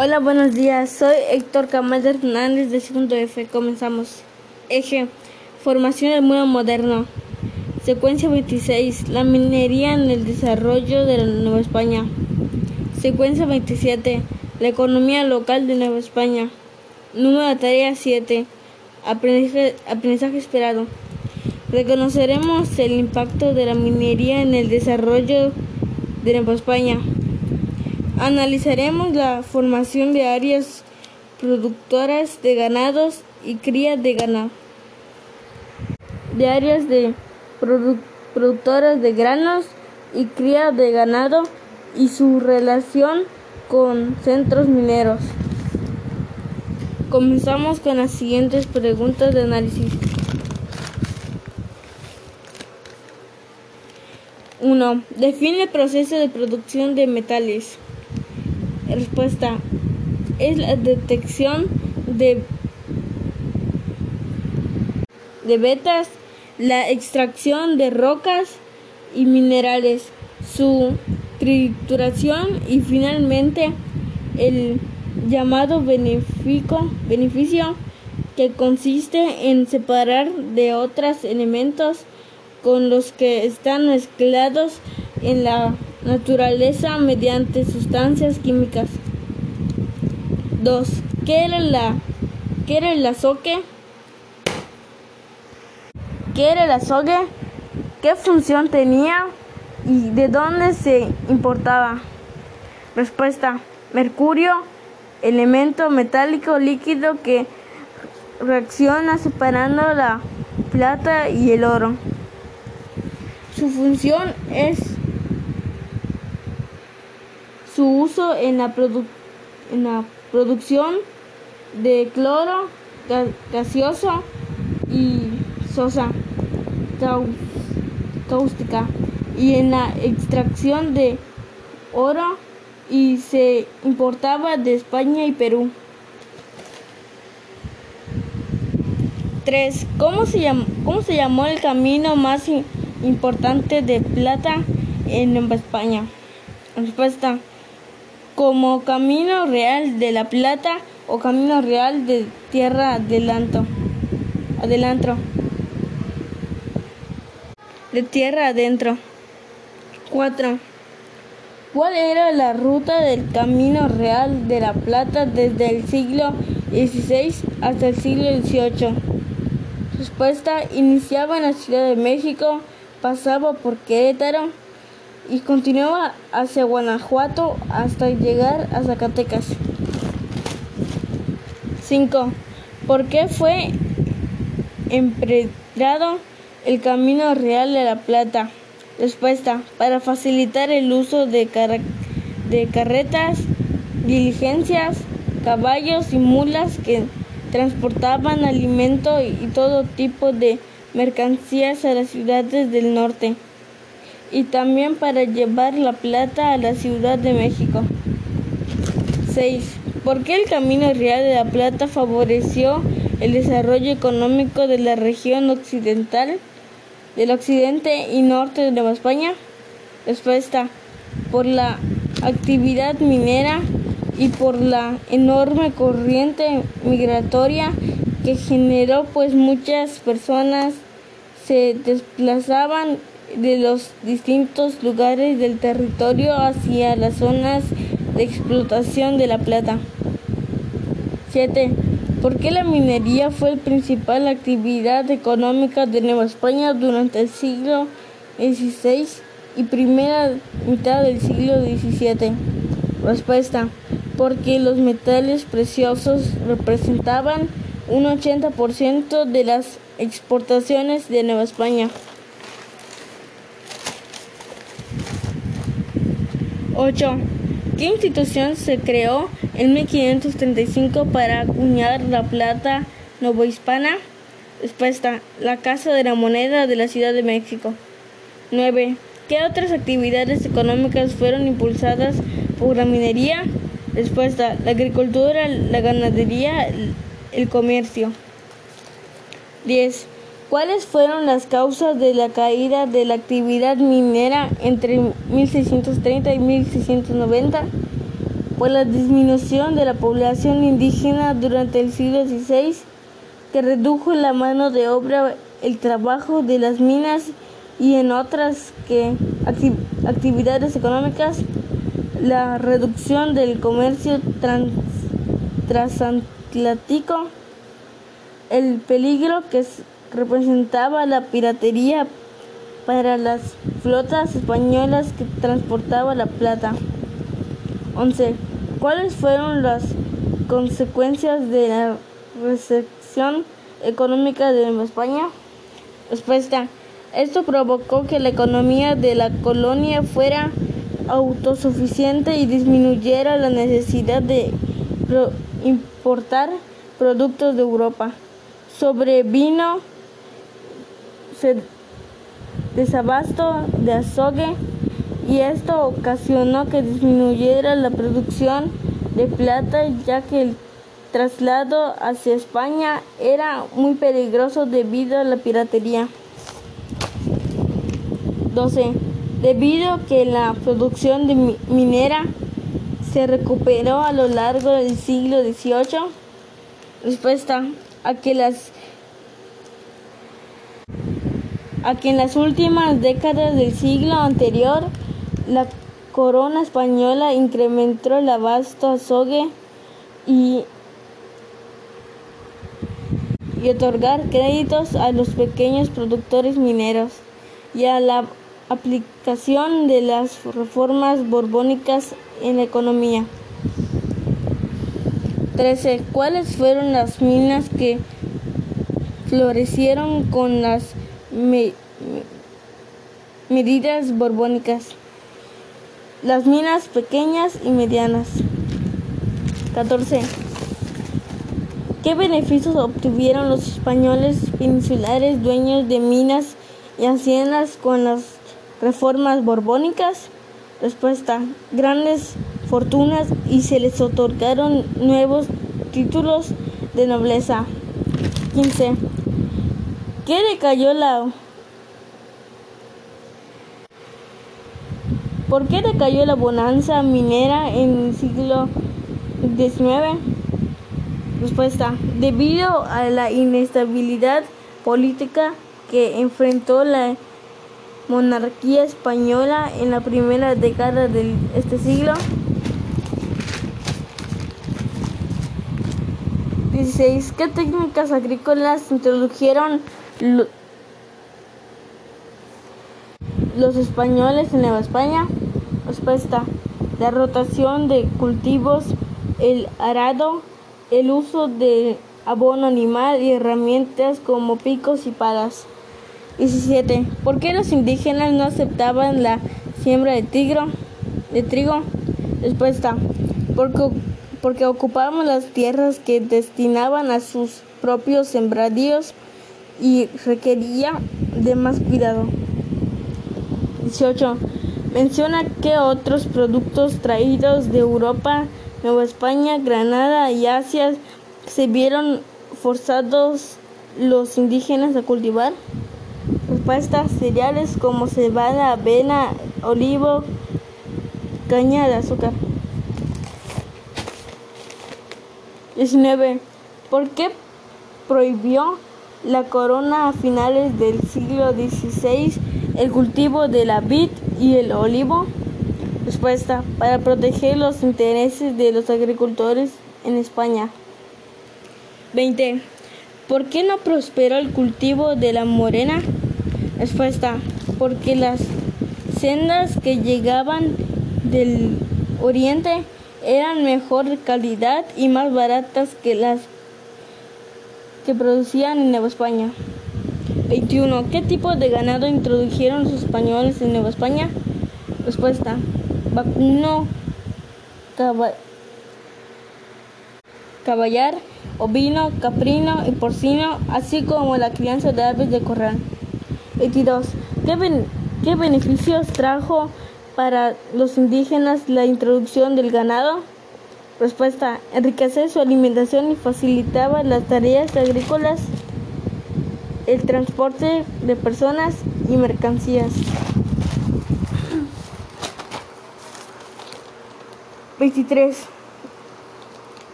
Hola, buenos días. Soy Héctor Camal Hernández de segundo F. Comenzamos. Eje. Formación del mundo moderno. Secuencia 26. La minería en el desarrollo de la Nueva España. Secuencia 27. La economía local de Nueva España. Número de tarea 7. Aprendizaje, aprendizaje esperado. Reconoceremos el impacto de la minería en el desarrollo de Nueva España. Analizaremos la formación de áreas productoras de ganados y cría de ganado. De áreas de produ productoras de granos y cría de ganado y su relación con centros mineros. Comenzamos con las siguientes preguntas de análisis. 1. Define el proceso de producción de metales. Respuesta. Es la detección de, de vetas, la extracción de rocas y minerales, su trituración y finalmente el llamado beneficio, beneficio que consiste en separar de otros elementos con los que están mezclados en la naturaleza mediante sustancias químicas. 2. ¿Qué era la qué era el azogue? ¿Qué era el azogue? ¿Qué función tenía y de dónde se importaba? Respuesta: Mercurio, elemento metálico líquido que reacciona separando la plata y el oro. Su función es su uso en la, en la producción de cloro gaseoso y sosa cáustica y en la extracción de oro y se importaba de España y Perú. 3. ¿Cómo se, llamó, ¿Cómo se llamó el camino más importante de plata en España? Respuesta como Camino Real de la Plata o Camino Real de Tierra Adelanto. Adelantro. De tierra adentro. 4. ¿Cuál era la ruta del Camino Real de la Plata desde el siglo XVI hasta el siglo XVIII? Respuesta, iniciaba en la Ciudad de México, pasaba por Querétaro, y continuaba hacia Guanajuato hasta llegar a Zacatecas. 5. ¿Por qué fue empedrado el Camino Real de la Plata? Respuesta. Para facilitar el uso de, de carretas, diligencias, caballos y mulas que transportaban alimento y todo tipo de mercancías a las ciudades del norte y también para llevar la plata a la Ciudad de México. 6. ¿Por qué el Camino Real de la Plata favoreció el desarrollo económico de la región occidental, del occidente y norte de Nueva España? Respuesta. Por la actividad minera y por la enorme corriente migratoria que generó pues muchas personas se desplazaban de los distintos lugares del territorio hacia las zonas de explotación de la plata. 7. ¿Por qué la minería fue la principal actividad económica de Nueva España durante el siglo XVI y primera mitad del siglo XVII? Respuesta. Porque los metales preciosos representaban un 80% de las exportaciones de Nueva España. 8. ¿Qué institución se creó en 1535 para acuñar la plata novohispana? Respuesta. La Casa de la Moneda de la Ciudad de México. 9. ¿Qué otras actividades económicas fueron impulsadas por la minería? Respuesta. La agricultura, la ganadería, el comercio. 10. ¿Cuáles fueron las causas de la caída de la actividad minera entre 1630 y 1690? por la disminución de la población indígena durante el siglo XVI, que redujo la mano de obra, el trabajo de las minas y en otras que actividades económicas, la reducción del comercio transatlántico, el peligro que representaba la piratería para las flotas españolas que transportaban la plata. 11. ¿Cuáles fueron las consecuencias de la recesión económica de España? Respuesta. Esto provocó que la economía de la colonia fuera autosuficiente y disminuyera la necesidad de importar productos de Europa. Sobrevino desabasto de azogue y esto ocasionó que disminuyera la producción de plata ya que el traslado hacia España era muy peligroso debido a la piratería. 12. Debido a que la producción de minera se recuperó a lo largo del siglo XVIII, respuesta a que las a que en las últimas décadas del siglo anterior la corona española incrementó el abasto azogue y, y otorgar créditos a los pequeños productores mineros y a la aplicación de las reformas borbónicas en la economía. 13. ¿Cuáles fueron las minas que florecieron con las medidas borbónicas? Las minas pequeñas y medianas. 14. ¿Qué beneficios obtuvieron los españoles peninsulares dueños de minas y haciendas con las reformas borbónicas? Respuesta. Grandes fortunas y se les otorgaron nuevos títulos de nobleza. 15. ¿Qué decayó la ¿Por qué decayó la bonanza minera en el siglo XIX? Respuesta. Debido a la inestabilidad política que enfrentó la monarquía española en la primera década de este siglo. 16. ¿Qué técnicas agrícolas introdujeron los españoles en Nueva España? Respuesta. La rotación de cultivos, el arado, el uso de abono animal y herramientas como picos y palas. 17. ¿Por qué los indígenas no aceptaban la siembra de, de trigo? Respuesta. Porque, porque ocupaban las tierras que destinaban a sus propios sembradíos y requería de más cuidado. 18. Menciona que otros productos traídos de Europa, Nueva España, Granada y Asia se vieron forzados los indígenas a cultivar. Respuestas cereales como cebada, avena, olivo, caña de azúcar. 19. ¿Por qué prohibió la corona a finales del siglo XVI el cultivo de la vid y el olivo? Respuesta, para proteger los intereses de los agricultores en España. 20. ¿Por qué no prosperó el cultivo de la morena? Respuesta, porque las sendas que llegaban del oriente eran mejor calidad y más baratas que las que producían en Nueva España. 21. ¿Qué tipo de ganado introdujeron los españoles en Nueva España? Respuesta. Vacuno, caballar, ovino, caprino y porcino, así como la crianza de aves de corral. 22. ¿Qué, beneficios trajo para los indígenas la introducción del ganado? Respuesta. Enriquecer su alimentación y facilitaba las tareas agrícolas, el transporte de personas y mercancías. 23.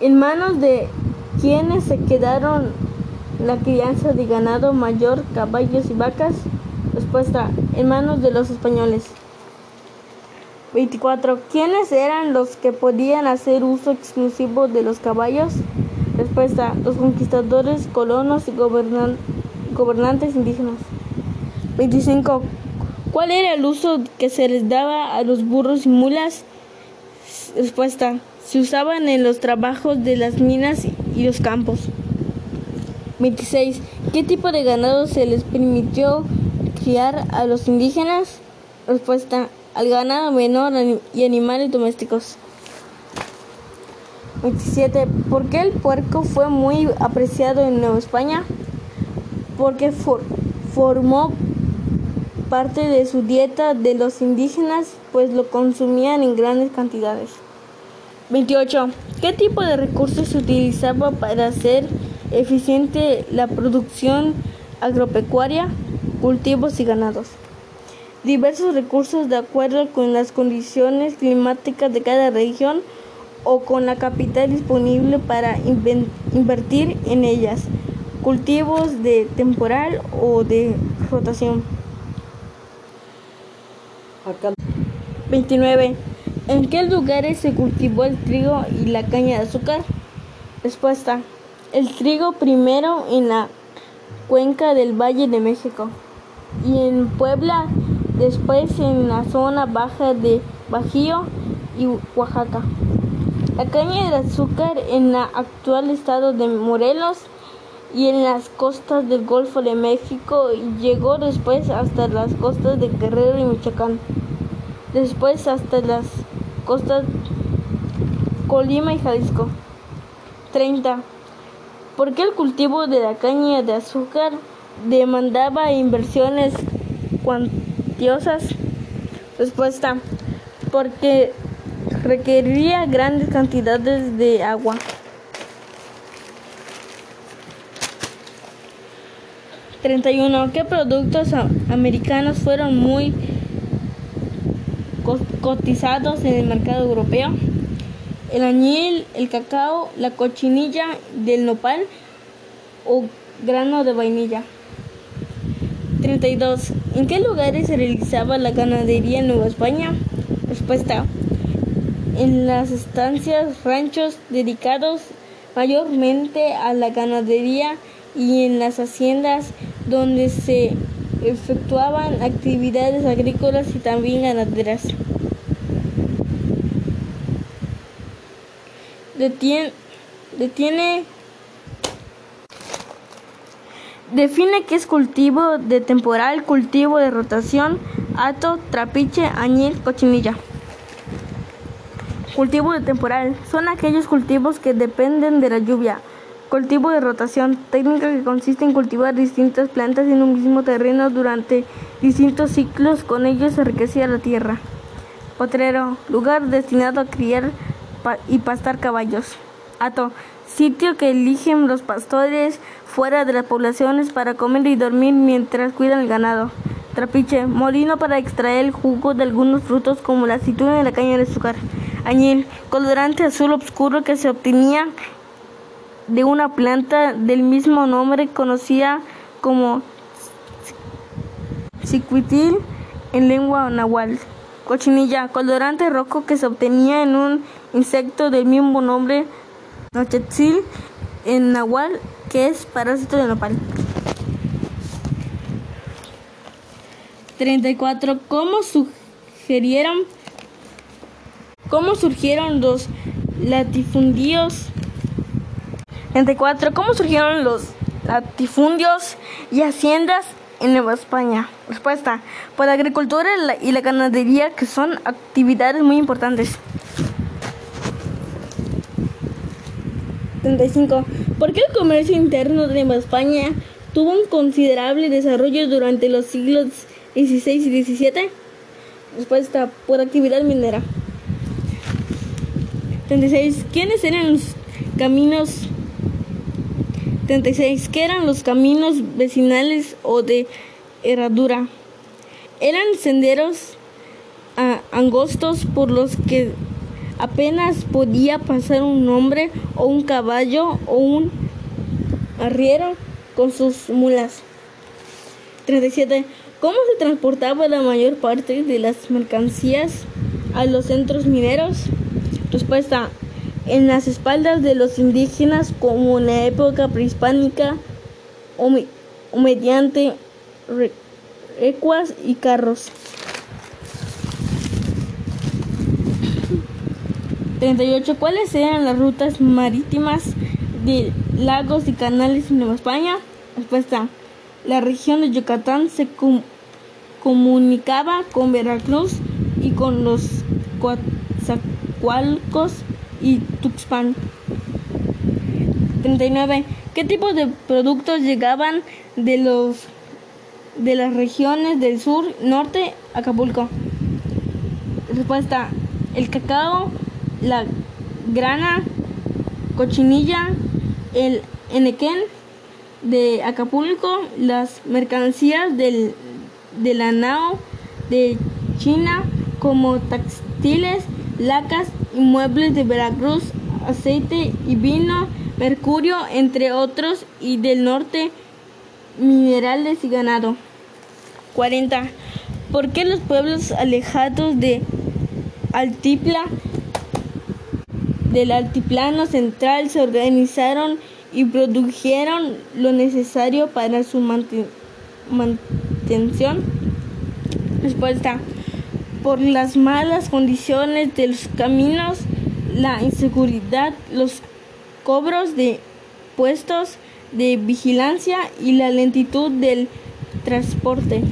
En manos de quienes se quedaron la crianza de ganado mayor, caballos y vacas. Respuesta, en manos de los españoles. 24. ¿Quiénes eran los que podían hacer uso exclusivo de los caballos? Respuesta, los conquistadores, colonos y gobernantes indígenas. 25. ¿Cuál era el uso que se les daba a los burros y mulas? Respuesta, se usaban en los trabajos de las minas y los campos. 26. ¿Qué tipo de ganado se les permitió criar a los indígenas? Respuesta, al ganado menor y animales domésticos. 27. ¿Por qué el puerco fue muy apreciado en Nueva España? Porque formó parte de su dieta de los indígenas, pues lo consumían en grandes cantidades. 28. ¿Qué tipo de recursos se utilizaba para hacer eficiente la producción agropecuaria, cultivos y ganados? Diversos recursos de acuerdo con las condiciones climáticas de cada región o con la capital disponible para invertir en ellas, cultivos de temporal o de rotación. 29. ¿En qué lugares se cultivó el trigo y la caña de azúcar? Respuesta. El trigo primero en la cuenca del Valle de México y en Puebla, después en la zona baja de Bajío y Oaxaca. La caña de azúcar en el actual estado de Morelos y en las costas del Golfo de México llegó después hasta las costas de Guerrero y Michoacán. Después hasta las costas Colima y Jalisco. 30. ¿Por qué el cultivo de la caña de azúcar demandaba inversiones cuantiosas? Respuesta. Porque requeriría grandes cantidades de agua. 31. ¿Qué productos americanos fueron muy cotizados en el mercado europeo? El añil, el cacao, la cochinilla del nopal o grano de vainilla. 32. ¿En qué lugares se realizaba la ganadería en Nueva España? Respuesta en las estancias, ranchos dedicados mayormente a la ganadería y en las haciendas donde se efectuaban actividades agrícolas y también ganaderas. Detiene, Define qué es cultivo de temporal, cultivo de rotación, ato, trapiche, añil, cochinilla. Cultivo de temporal son aquellos cultivos que dependen de la lluvia. Cultivo de rotación, técnica que consiste en cultivar distintas plantas en un mismo terreno durante distintos ciclos, con ello se enriquecía la tierra. Potrero, lugar destinado a criar y pastar caballos. Ato, sitio que eligen los pastores fuera de las poblaciones para comer y dormir mientras cuidan el ganado. Trapiche, molino para extraer el jugo de algunos frutos como la aceituna y la caña de azúcar añil, colorante azul oscuro que se obtenía de una planta del mismo nombre conocida como cicuitil en lengua nahual. Cochinilla, colorante rojo que se obtenía en un insecto del mismo nombre, nochetzil en nahual, que es parásito de nopal. 34. ¿Cómo sugerieron ¿Cómo surgieron los latifundios? 34. ¿Cómo surgieron los latifundios y haciendas en Nueva España? Respuesta. Por la agricultura y la ganadería, que son actividades muy importantes. 35. ¿Por qué el comercio interno de Nueva España tuvo un considerable desarrollo durante los siglos XVI y XVII? Respuesta. Por actividad minera. 36. ¿Quiénes eran los caminos? 36. ¿Qué eran los caminos vecinales o de herradura? Eran senderos angostos por los que apenas podía pasar un hombre o un caballo o un arriero con sus mulas. 37. ¿Cómo se transportaba la mayor parte de las mercancías a los centros mineros? Respuesta. En las espaldas de los indígenas como en la época prehispánica o, mediante recuas y carros. 38. ¿Cuáles eran las rutas marítimas de lagos y canales en Nueva España? Respuesta. La región de Yucatán se comunicaba con Veracruz y con los Coatzacoalcos y Tuxpan. 39. ¿Qué tipo de productos llegaban de los de las regiones del sur, norte, Acapulco? Respuesta: el cacao, la grana, cochinilla, el enequén, de Acapulco, las mercancías del, de la nao de China como textiles, lacas y muebles de Veracruz, aceite y vino, mercurio, entre otros, y del norte, minerales y ganado. 40. ¿Por qué los pueblos alejados de Altipla, del altiplano central se organizaron y produjeron lo necesario para su mantención. Respuesta. Por las malas condiciones de los caminos, la inseguridad, los cobros de puestos de vigilancia y la lentitud del transporte.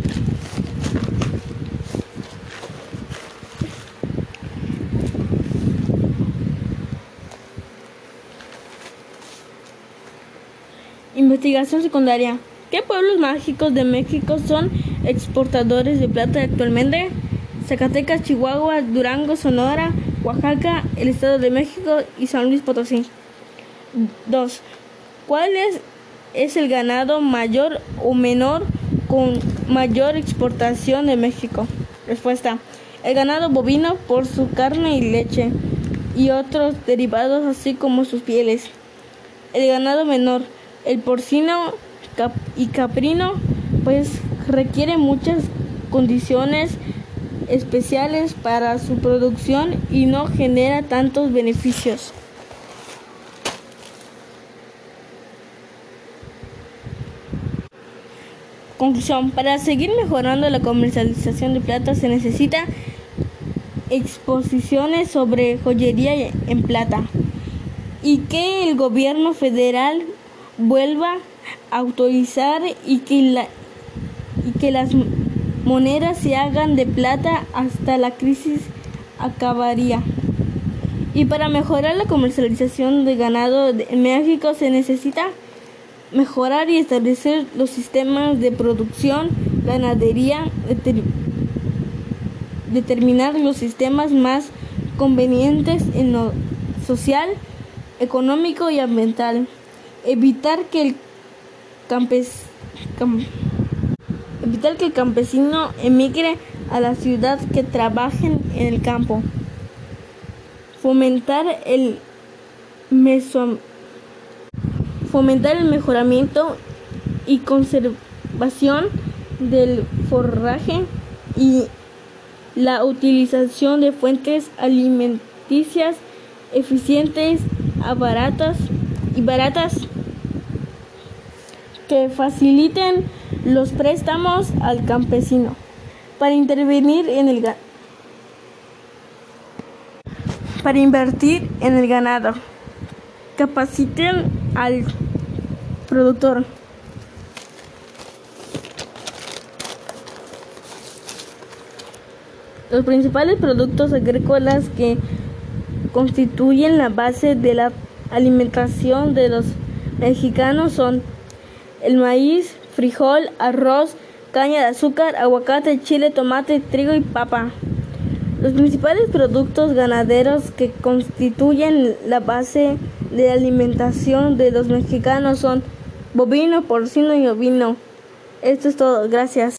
Investigación secundaria. ¿Qué pueblos mágicos de México son exportadores de plata actualmente? Zacatecas, Chihuahua, Durango, Sonora, Oaxaca, el Estado de México y San Luis Potosí. 2. ¿Cuál es, es el ganado mayor o menor con mayor exportación de México? Respuesta. El ganado bovino por su carne y leche y otros derivados así como sus pieles. El ganado menor el porcino y caprino pues requiere muchas condiciones especiales para su producción y no genera tantos beneficios. Conclusión, para seguir mejorando la comercialización de plata se necesita exposiciones sobre joyería en plata y que el gobierno federal vuelva a autorizar y que, la, y que las monedas se hagan de plata hasta la crisis acabaría. Y para mejorar la comercialización de ganado en México se necesita mejorar y establecer los sistemas de producción, ganadería, determinar los sistemas más convenientes en lo social, económico y ambiental evitar que el evitar que el campesino emigre a la ciudad que trabajen en el campo. Fomentar el fomentar el mejoramiento y conservación del forraje y la utilización de fuentes alimenticias eficientes, a y baratas que faciliten los préstamos al campesino para intervenir en el para invertir en el ganado. Capaciten al productor. Los principales productos agrícolas que constituyen la base de la alimentación de los mexicanos son el maíz, frijol, arroz, caña de azúcar, aguacate, chile, tomate, trigo y papa. Los principales productos ganaderos que constituyen la base de alimentación de los mexicanos son bovino, porcino y ovino. Esto es todo. Gracias.